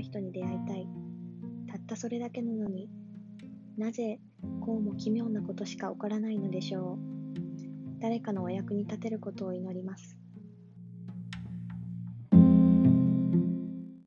人に出会いたい。たったそれだけなのに、なぜこうも奇妙なことしか起こらないのでしょう。誰かのお役に立てることを祈ります。